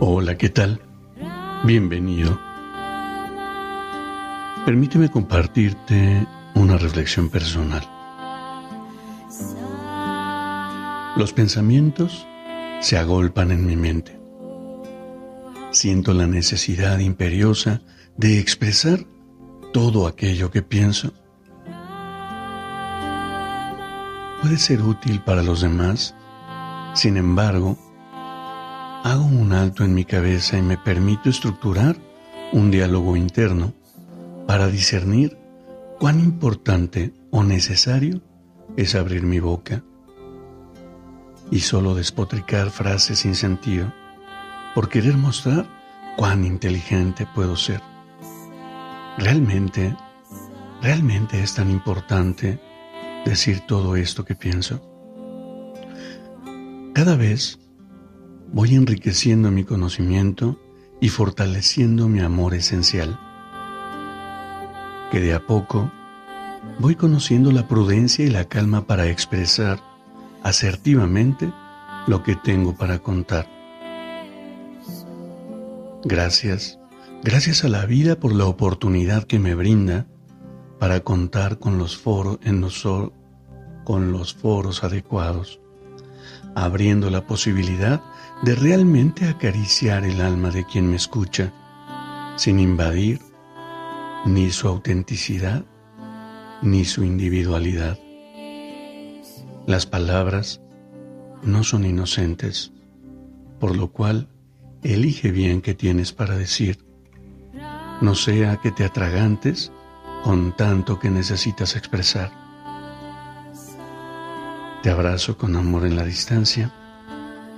Hola, ¿qué tal? Bienvenido. Permíteme compartirte una reflexión personal. Los pensamientos se agolpan en mi mente. Siento la necesidad imperiosa de expresar todo aquello que pienso. Puede ser útil para los demás, sin embargo, hago un alto en mi cabeza y me permito estructurar un diálogo interno para discernir cuán importante o necesario es abrir mi boca y solo despotricar frases sin sentido por querer mostrar cuán inteligente puedo ser. Realmente, realmente es tan importante decir todo esto que pienso. Cada vez voy enriqueciendo mi conocimiento y fortaleciendo mi amor esencial, que de a poco voy conociendo la prudencia y la calma para expresar asertivamente lo que tengo para contar. Gracias, gracias a la vida por la oportunidad que me brinda para contar con los foros en los, con los foros adecuados, abriendo la posibilidad de realmente acariciar el alma de quien me escucha, sin invadir ni su autenticidad ni su individualidad. Las palabras no son inocentes, por lo cual elige bien qué tienes para decir, no sea que te atragantes con tanto que necesitas expresar. Te abrazo con amor en la distancia